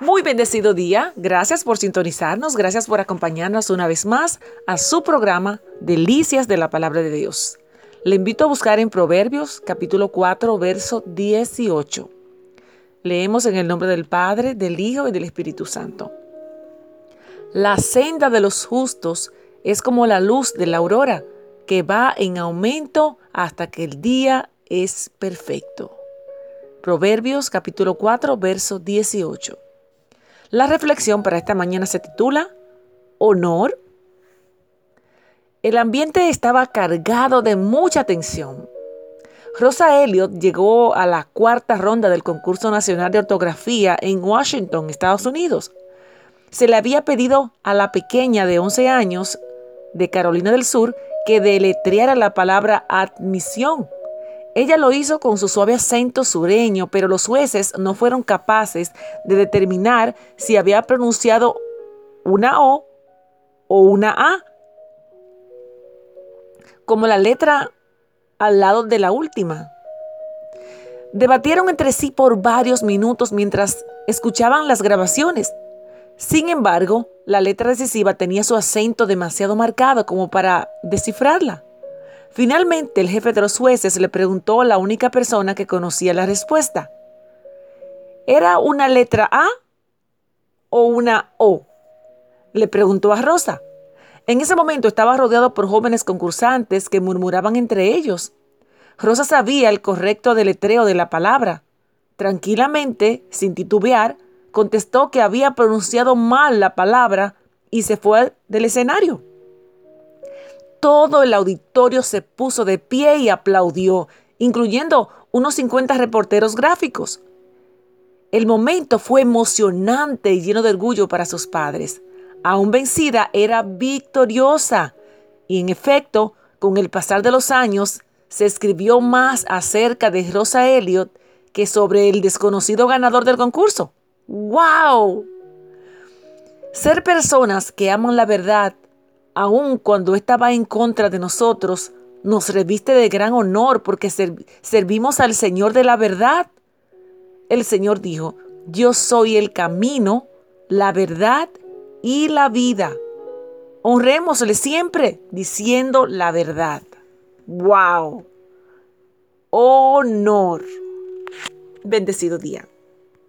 Muy bendecido día. Gracias por sintonizarnos. Gracias por acompañarnos una vez más a su programa Delicias de la Palabra de Dios. Le invito a buscar en Proverbios capítulo 4, verso 18. Leemos en el nombre del Padre, del Hijo y del Espíritu Santo. La senda de los justos es como la luz de la aurora, que va en aumento hasta que el día es perfecto. Proverbios capítulo 4, verso 18. La reflexión para esta mañana se titula Honor. El ambiente estaba cargado de mucha tensión. Rosa Elliott llegó a la cuarta ronda del concurso nacional de ortografía en Washington, Estados Unidos. Se le había pedido a la pequeña de 11 años de Carolina del Sur que deletreara la palabra admisión ella lo hizo con su suave acento sureño, pero los jueces no fueron capaces de determinar si había pronunciado una O o una A, como la letra al lado de la última. Debatieron entre sí por varios minutos mientras escuchaban las grabaciones. Sin embargo, la letra decisiva tenía su acento demasiado marcado como para descifrarla. Finalmente, el jefe de los jueces le preguntó a la única persona que conocía la respuesta. ¿Era una letra A o una O? Le preguntó a Rosa. En ese momento estaba rodeado por jóvenes concursantes que murmuraban entre ellos. Rosa sabía el correcto deletreo de la palabra. Tranquilamente, sin titubear, contestó que había pronunciado mal la palabra y se fue del escenario. Todo el auditorio se puso de pie y aplaudió, incluyendo unos 50 reporteros gráficos. El momento fue emocionante y lleno de orgullo para sus padres. Aún vencida, era victoriosa. Y en efecto, con el pasar de los años, se escribió más acerca de Rosa Elliot que sobre el desconocido ganador del concurso. ¡Wow! Ser personas que aman la verdad aun cuando estaba en contra de nosotros, nos reviste de gran honor porque servimos al Señor de la verdad. El Señor dijo, yo soy el camino, la verdad y la vida. Honrémosle siempre diciendo la verdad. ¡Wow! Honor. Bendecido día.